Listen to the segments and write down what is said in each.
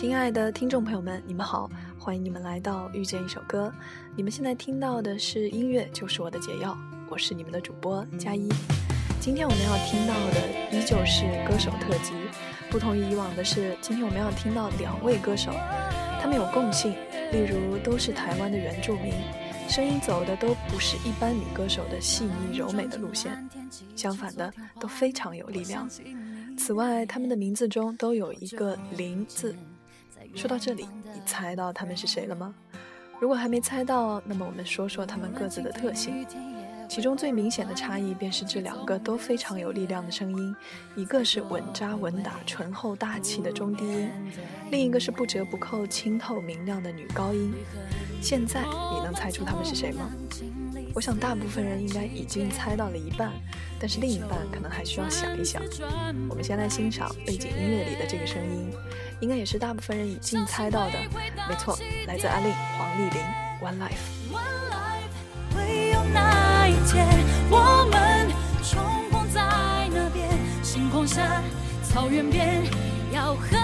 亲爱的听众朋友们，你们好，欢迎你们来到遇见一首歌。你们现在听到的是音乐就是我的解药，我是你们的主播佳一。今天我们要听到的依旧是歌手特辑，不同于以往的是，今天我们要听到两位歌手，他们有共性，例如都是台湾的原住民，声音走的都不是一般女歌手的细腻柔美的路线，相反的都非常有力量。此外，他们的名字中都有一个“林”字。说到这里，你猜到他们是谁了吗？如果还没猜到，那么我们说说他们各自的特性。其中最明显的差异便是这两个都非常有力量的声音，一个是稳扎稳打、醇厚大气的中低音，另一个是不折不扣、清透明亮的女高音。现在你能猜出他们是谁吗？我想大部分人应该已经猜到了一半，但是另一半可能还需要想一想。我们先来欣赏背景音乐里的这个声音，应该也是大部分人已经猜到的。没错，来自阿令黄丽玲《One Life》。天，我们重逢在那边，星空下，草原边，要狠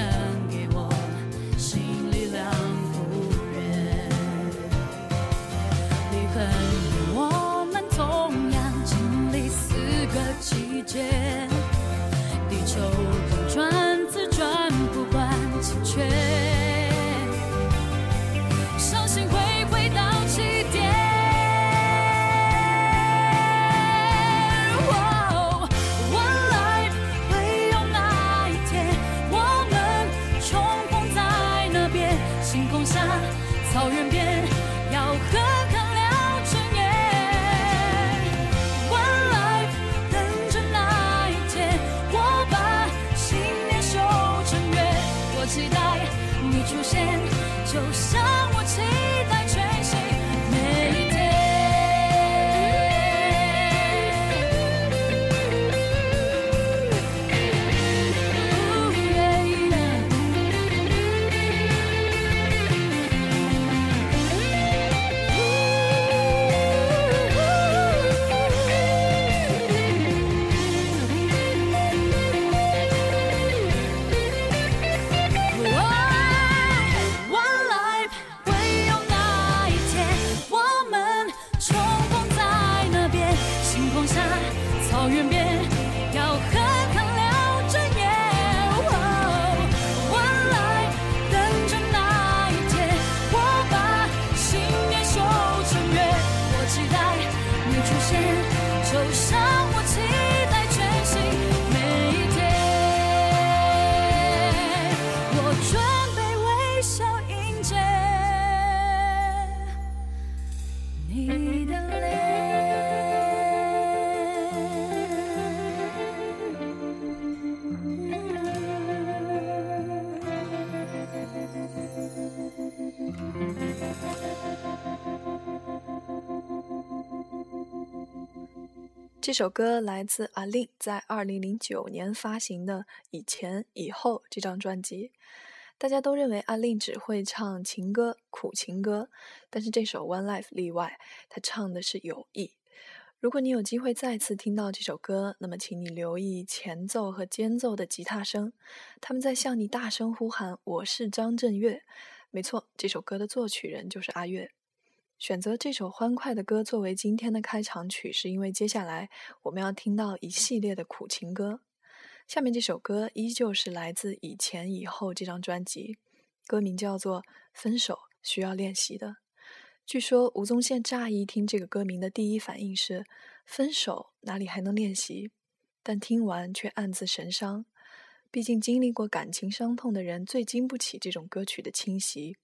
now. 这首歌来自阿令在二零零九年发行的《以前以后》这张专辑。大家都认为阿令只会唱情歌、苦情歌，但是这首《One Life》例外，他唱的是友谊。如果你有机会再次听到这首歌，那么请你留意前奏和间奏的吉他声，他们在向你大声呼喊：“我是张震岳。”没错，这首歌的作曲人就是阿岳。选择这首欢快的歌作为今天的开场曲，是因为接下来我们要听到一系列的苦情歌。下面这首歌依旧是来自《以前以后》这张专辑，歌名叫做《分手需要练习的》。据说吴宗宪乍一听这个歌名的第一反应是：分手哪里还能练习？但听完却暗自神伤。毕竟经历过感情伤痛的人最经不起这种歌曲的侵袭。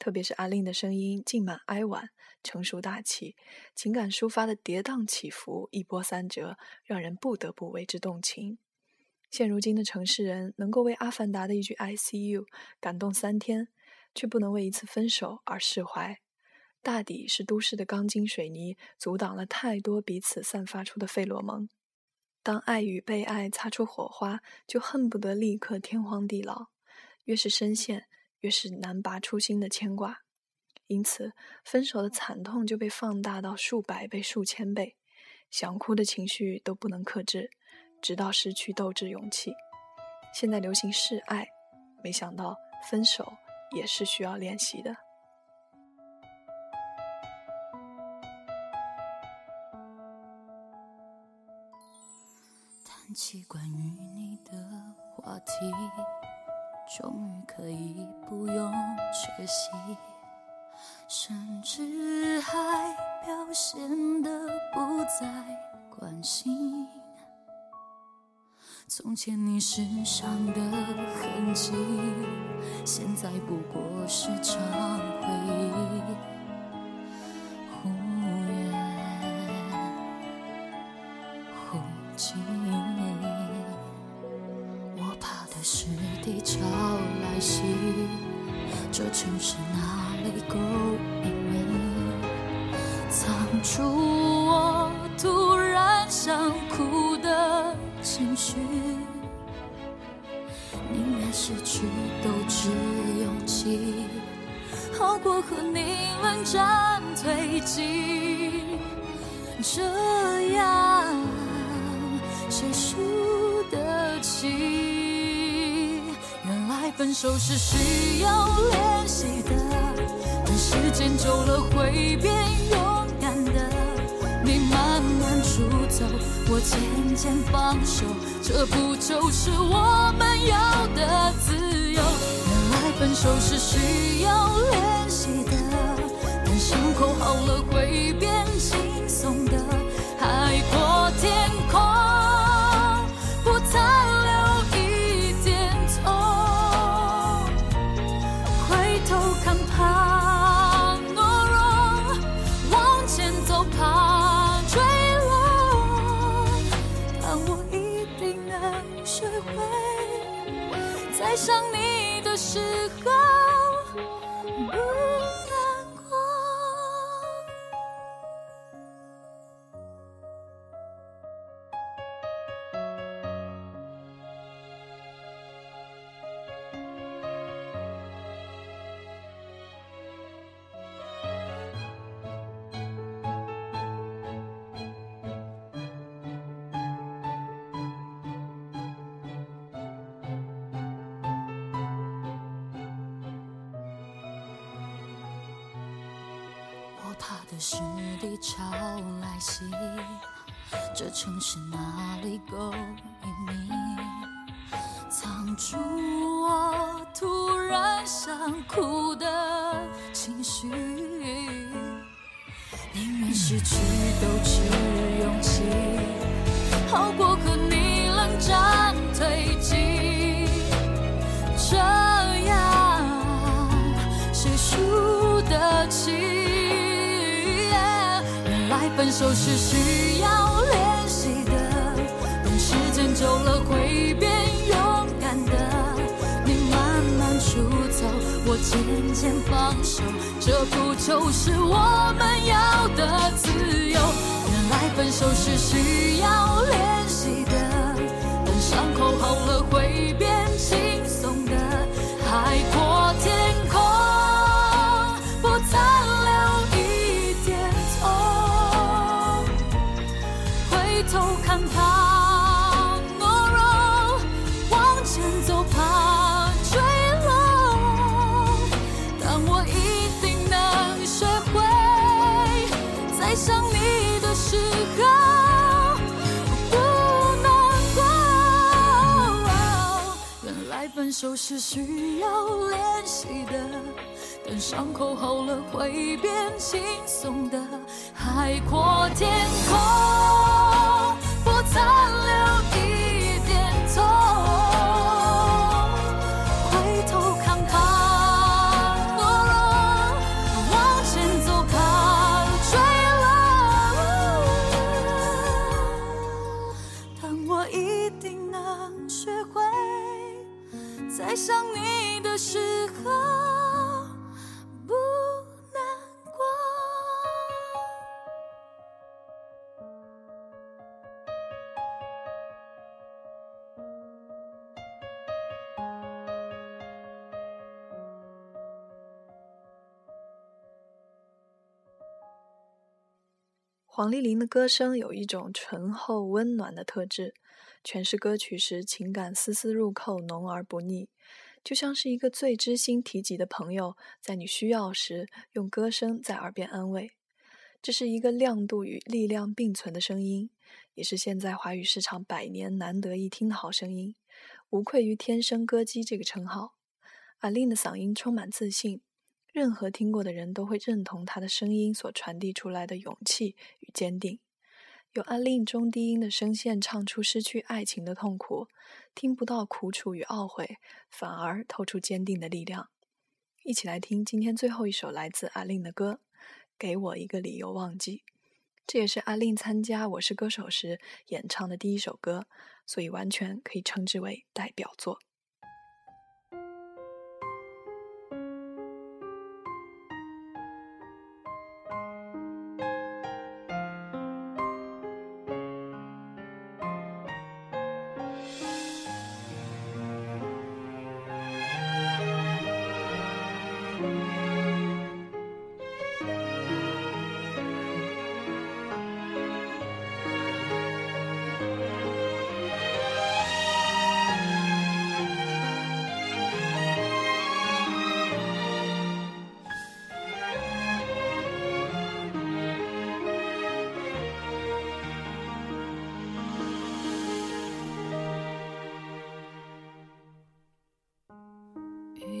特别是阿令的声音浸满哀婉，成熟大气，情感抒发的跌宕起伏，一波三折，让人不得不为之动情。现如今的城市人，能够为《阿凡达》的一句 “I see you” 感动三天，却不能为一次分手而释怀。大抵是都市的钢筋水泥阻挡了太多彼此散发出的费洛蒙。当爱与被爱擦出火花，就恨不得立刻天荒地老。越是深陷。越是难拔初心的牵挂，因此分手的惨痛就被放大到数百倍、数千倍，想哭的情绪都不能克制，直到失去斗志、勇气。现在流行示爱，没想到分手也是需要练习的。谈起关于你的话题。终于可以不用缺席，甚至还表现得不再关心。从前你身上的痕迹，现在不过是场回忆。过和你冷战推进。这样谁输得起？原来分手是需要练习的，等时间久了会变勇敢的。你慢慢出走，我渐渐放手，这不就是我们要的自由？分手是需要练习的，但伤口好了会变轻松的。海阔天空，不残留一点痛。回头看，怕懦弱；往前走，怕坠落。但我一定能学会，在想你的时。怕的是地潮来袭，这城市哪里够隐秘，藏住我突然想哭的情绪。宁愿失去斗志勇气，好过和你冷战推分手是需要练习的，等时间久了会变勇敢的。你慢慢出走，我渐渐放手，这不就是我们要的自由？原来分手是需要练习的，等伤口好了会变分手是需要练习的。等伤口好了，会变轻松的。海阔天空，爱上你的时候不难过。黄丽玲的歌声有一种醇厚温暖的特质。诠释歌曲时情感丝丝入扣，浓而不腻，就像是一个最知心提及的朋友，在你需要时用歌声在耳边安慰。这是一个亮度与力量并存的声音，也是现在华语市场百年难得一听的好声音，无愧于“天生歌姬”这个称号。阿令的嗓音充满自信。任何听过的人都会认同他的声音所传递出来的勇气与坚定。有阿令中低音的声线唱出失去爱情的痛苦，听不到苦楚与懊悔，反而透出坚定的力量。一起来听今天最后一首来自阿令的歌，《给我一个理由忘记》。这也是阿令参加《我是歌手》时演唱的第一首歌，所以完全可以称之为代表作。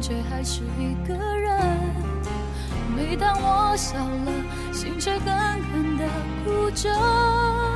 却还是一个人。每当我笑了，心却狠狠的哭着。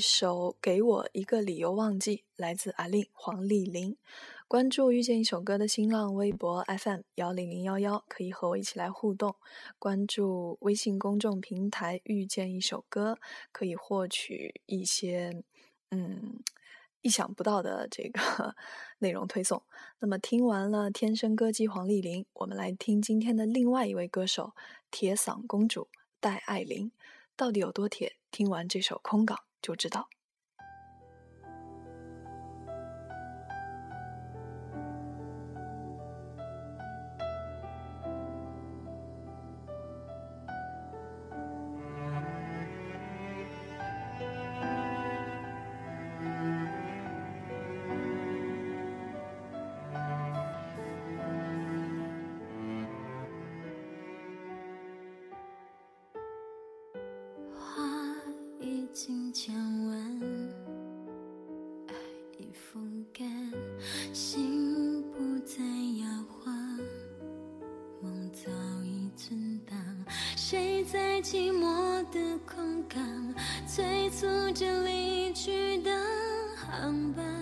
首《给我一个理由忘记》，来自阿令黄丽玲。关注遇见一首歌的新浪微博 FM 幺零零幺幺，可以和我一起来互动。关注微信公众平台遇见一首歌，可以获取一些嗯意想不到的这个 内容推送。那么听完了天生歌姬黄丽玲，我们来听今天的另外一位歌手铁嗓公主戴爱玲，到底有多铁？听完这首空港就知道。催促着离去的航班。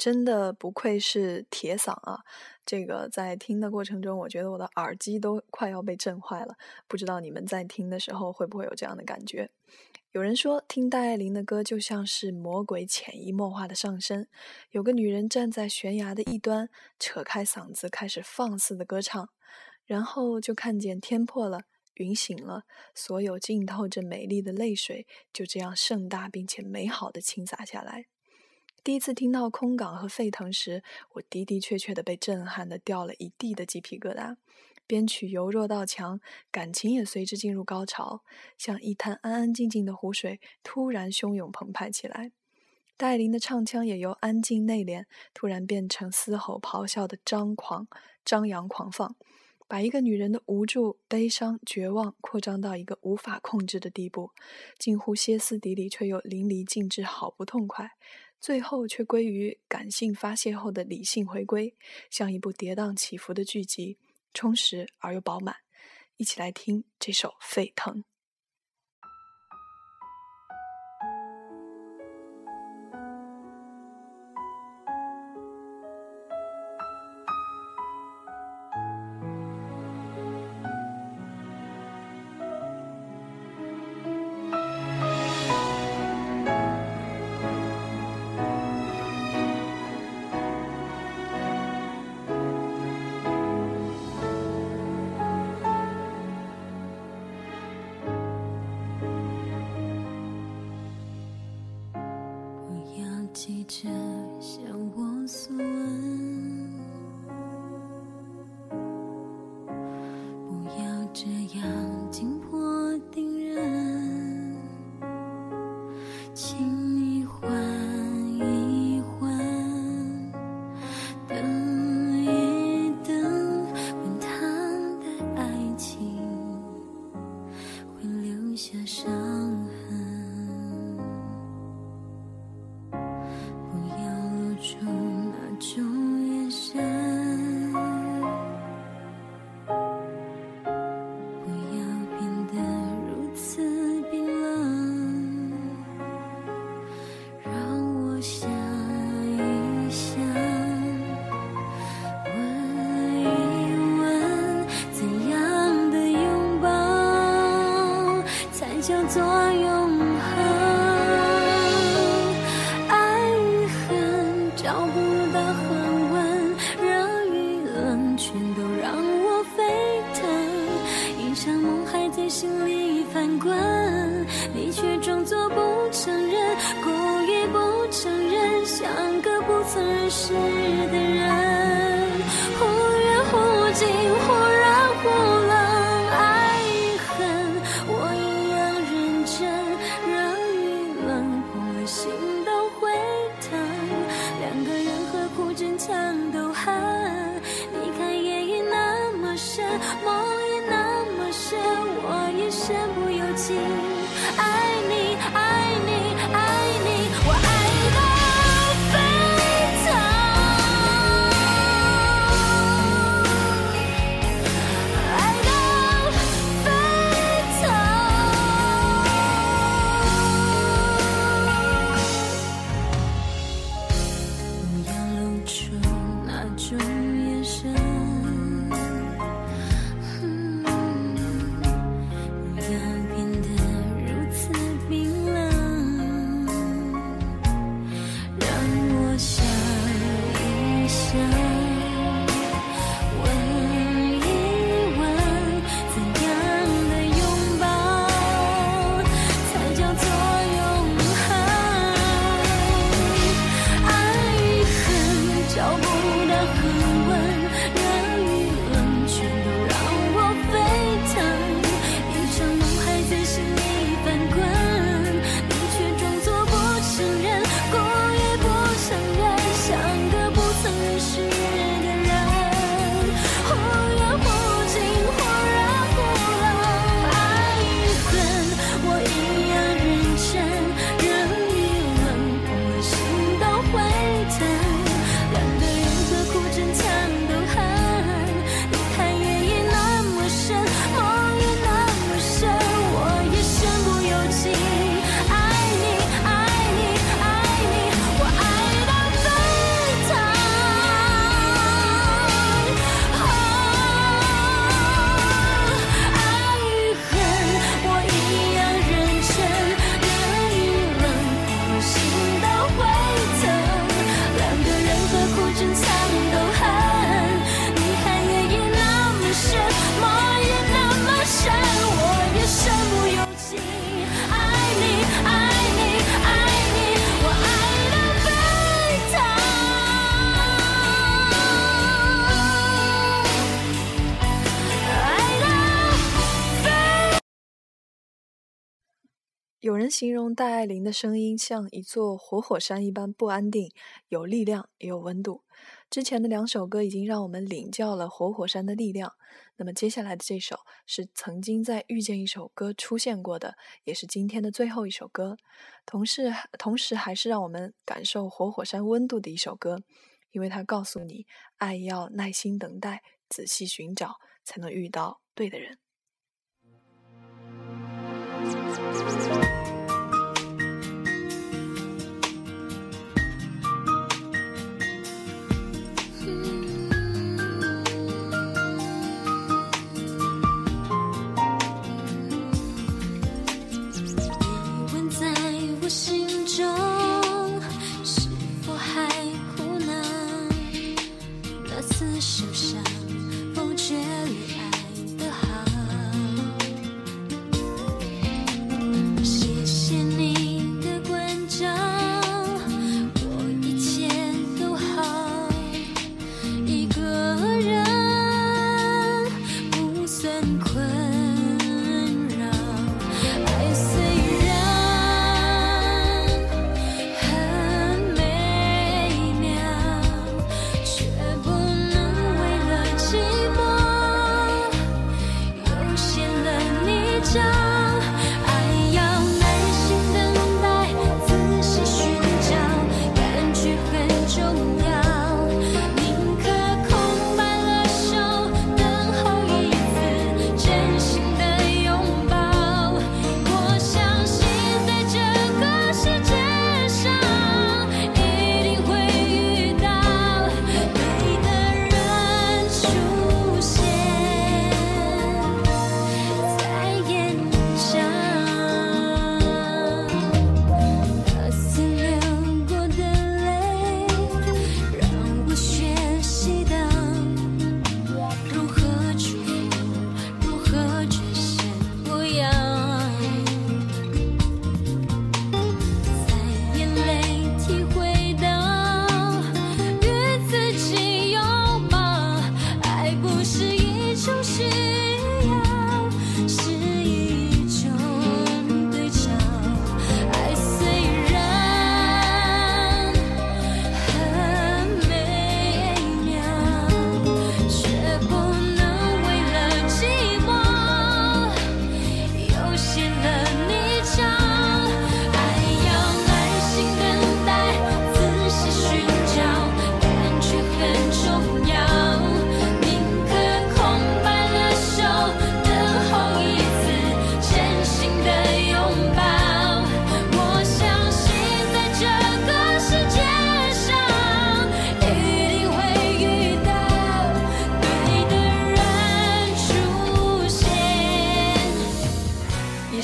真的不愧是铁嗓啊！这个在听的过程中，我觉得我的耳机都快要被震坏了。不知道你们在听的时候会不会有这样的感觉？有人说，听戴爱玲的歌就像是魔鬼潜移默化的上身，有个女人站在悬崖的一端，扯开嗓子开始放肆的歌唱，然后就看见天破了，云醒了，所有浸透着美丽的泪水就这样盛大并且美好的倾洒下来。第一次听到空港和沸腾时，我的的确确的被震撼的掉了一地的鸡皮疙瘩。编曲由弱到强，感情也随之进入高潮，像一滩安安静静的湖水突然汹涌澎湃起来。戴琳的唱腔也由安静内敛突然变成嘶吼咆哮的张狂、张扬狂放，把一个女人的无助、悲伤、绝望扩张到一个无法控制的地步，近乎歇斯底里却又淋漓尽致，好不痛快。最后却归于感性发泄后的理性回归，像一部跌宕起伏的剧集，充实而又饱满。一起来听这首《沸腾》。形容戴爱玲的声音像一座活火山一般不安定，有力量也有温度。之前的两首歌已经让我们领教了活火山的力量，那么接下来的这首是曾经在遇见一首歌出现过的，也是今天的最后一首歌，同时同时还是让我们感受活火山温度的一首歌，因为它告诉你，爱要耐心等待，仔细寻找，才能遇到对的人。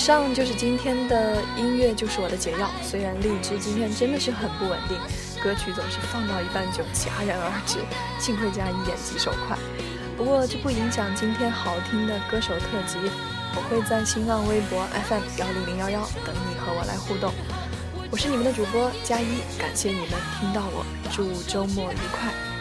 上就是今天的音乐，就是我的解药。虽然荔枝今天真的是很不稳定，歌曲总是放到一半就戛然而止，幸亏佳一眼疾手快。不过这不影响今天好听的歌手特辑，我会在新浪微博 FM 幺零零幺幺等你和我来互动。我是你们的主播佳一，感谢你们听到我，祝周末愉快。